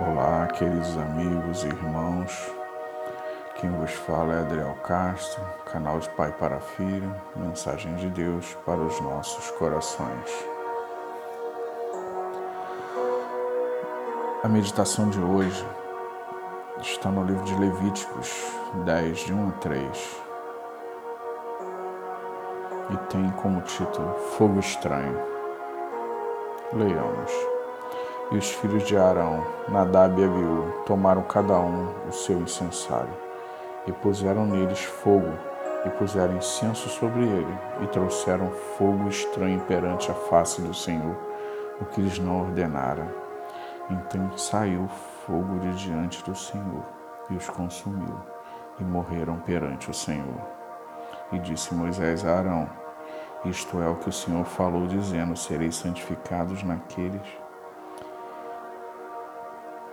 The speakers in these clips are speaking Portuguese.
Olá, queridos amigos e irmãos. Quem vos fala é Adriel Castro, canal de Pai para Filho, mensagem de Deus para os nossos corações. A meditação de hoje está no livro de Levíticos 10, de 1 a 3, e tem como título Fogo Estranho. Leiamos. E os filhos de Arão, Nadab e Abiú, tomaram cada um o seu incensário, e puseram neles fogo, e puseram incenso sobre ele, e trouxeram fogo estranho perante a face do Senhor, o que lhes não ordenara. Então saiu fogo de diante do Senhor, e os consumiu, e morreram perante o Senhor. E disse Moisés a Arão: Isto é o que o Senhor falou, dizendo: Sereis santificados naqueles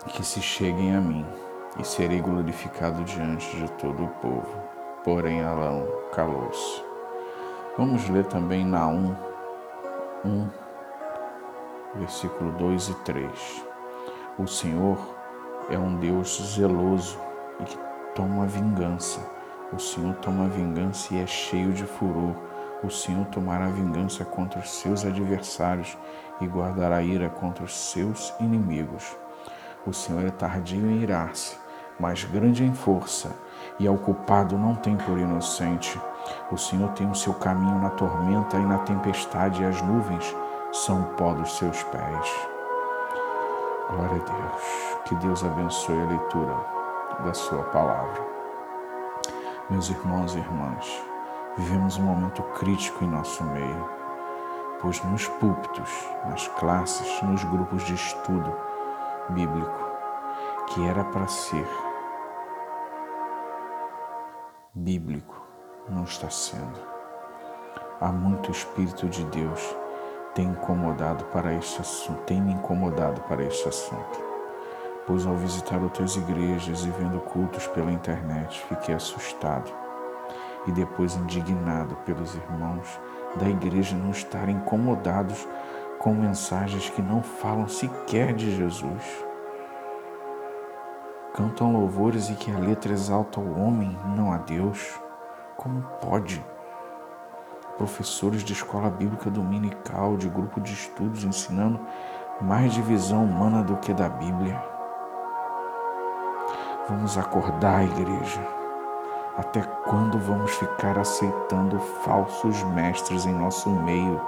que se cheguem a mim, e serei glorificado diante de todo o povo. Porém, Alão calou-se. Vamos ler também Naum 1, versículo 2 e 3. O Senhor é um Deus zeloso e que toma vingança. O Senhor toma vingança e é cheio de furor. O Senhor tomará vingança contra os seus adversários e guardará ira contra os seus inimigos. O Senhor é tardio em irar-se, mas grande em força, e ao culpado não tem por inocente. O Senhor tem o seu caminho na tormenta e na tempestade, e as nuvens são o pó dos seus pés. Glória a Deus. Que Deus abençoe a leitura da Sua palavra. Meus irmãos e irmãs, vivemos um momento crítico em nosso meio, pois nos púlpitos, nas classes, nos grupos de estudo, bíblico que era para ser bíblico não está sendo. Há muito Espírito de Deus tem incomodado para este assunto, tem me incomodado para este assunto. Pois ao visitar outras igrejas e vendo cultos pela internet, fiquei assustado e depois indignado pelos irmãos da igreja não estarem incomodados com mensagens que não falam sequer de Jesus. Cantam louvores e que a letra exalta o homem, não a Deus. Como pode? Professores de escola bíblica dominical, de grupo de estudos, ensinando mais de visão humana do que da Bíblia. Vamos acordar, igreja. Até quando vamos ficar aceitando falsos mestres em nosso meio?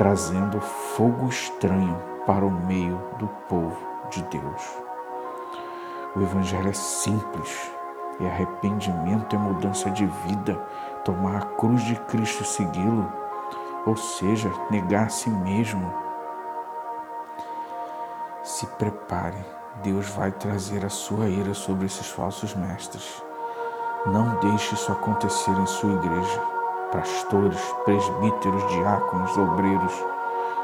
Trazendo fogo estranho para o meio do povo de Deus. O Evangelho é simples, é arrependimento, é mudança de vida, tomar a cruz de Cristo e segui-lo, ou seja, negar a si mesmo. Se prepare, Deus vai trazer a sua ira sobre esses falsos mestres. Não deixe isso acontecer em sua igreja pastores, presbíteros, diáconos, obreiros,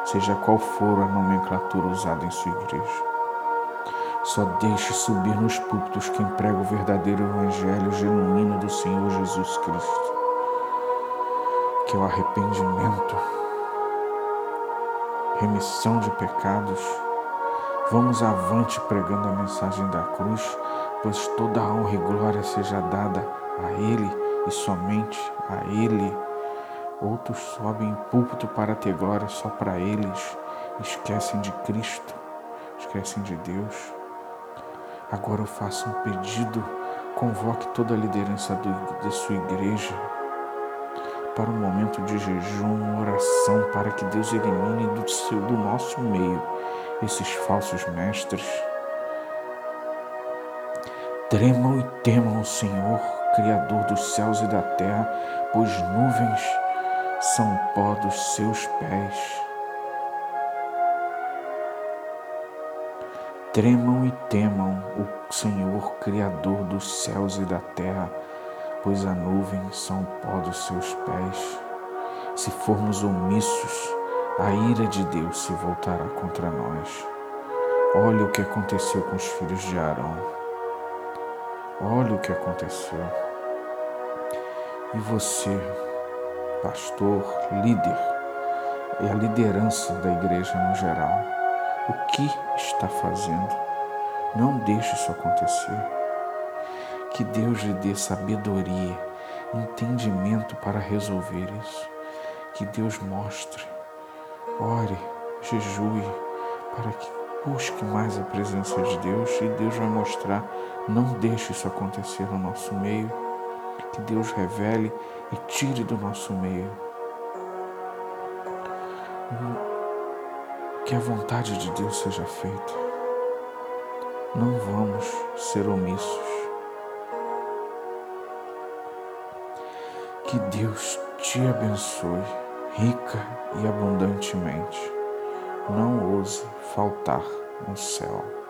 seja qual for a nomenclatura usada em sua igreja. Só deixe subir nos púlpitos quem prega o verdadeiro evangelho genuíno do Senhor Jesus Cristo, que é o arrependimento, remissão de pecados. Vamos avante pregando a mensagem da cruz, pois toda a honra e glória seja dada a Ele e somente a Ele. Outros sobem em púlpito para ter glória só para eles, esquecem de Cristo, esquecem de Deus. Agora eu faço um pedido, convoque toda a liderança do, de sua igreja para um momento de jejum, oração, para que Deus elimine do, seu, do nosso meio esses falsos mestres. Tremam e temam o Senhor Criador dos céus e da terra, pois nuvens são pó dos seus pés. Tremam e temam o Senhor, Criador dos céus e da terra, pois a nuvem são pó dos seus pés. Se formos omissos, a ira de Deus se voltará contra nós. Olha o que aconteceu com os filhos de Arão. Olha o que aconteceu. E você, pastor, líder, e a liderança da igreja no geral, o que está fazendo? Não deixe isso acontecer. Que Deus lhe dê sabedoria, entendimento para resolver isso. Que Deus mostre, ore, jejue, para que busque mais a presença de Deus e Deus vai mostrar. Não deixe isso acontecer no nosso meio. Que Deus revele e tire do nosso meio. Que a vontade de Deus seja feita. Não vamos ser omissos. Que Deus te abençoe rica e abundantemente. Não ouse faltar no céu.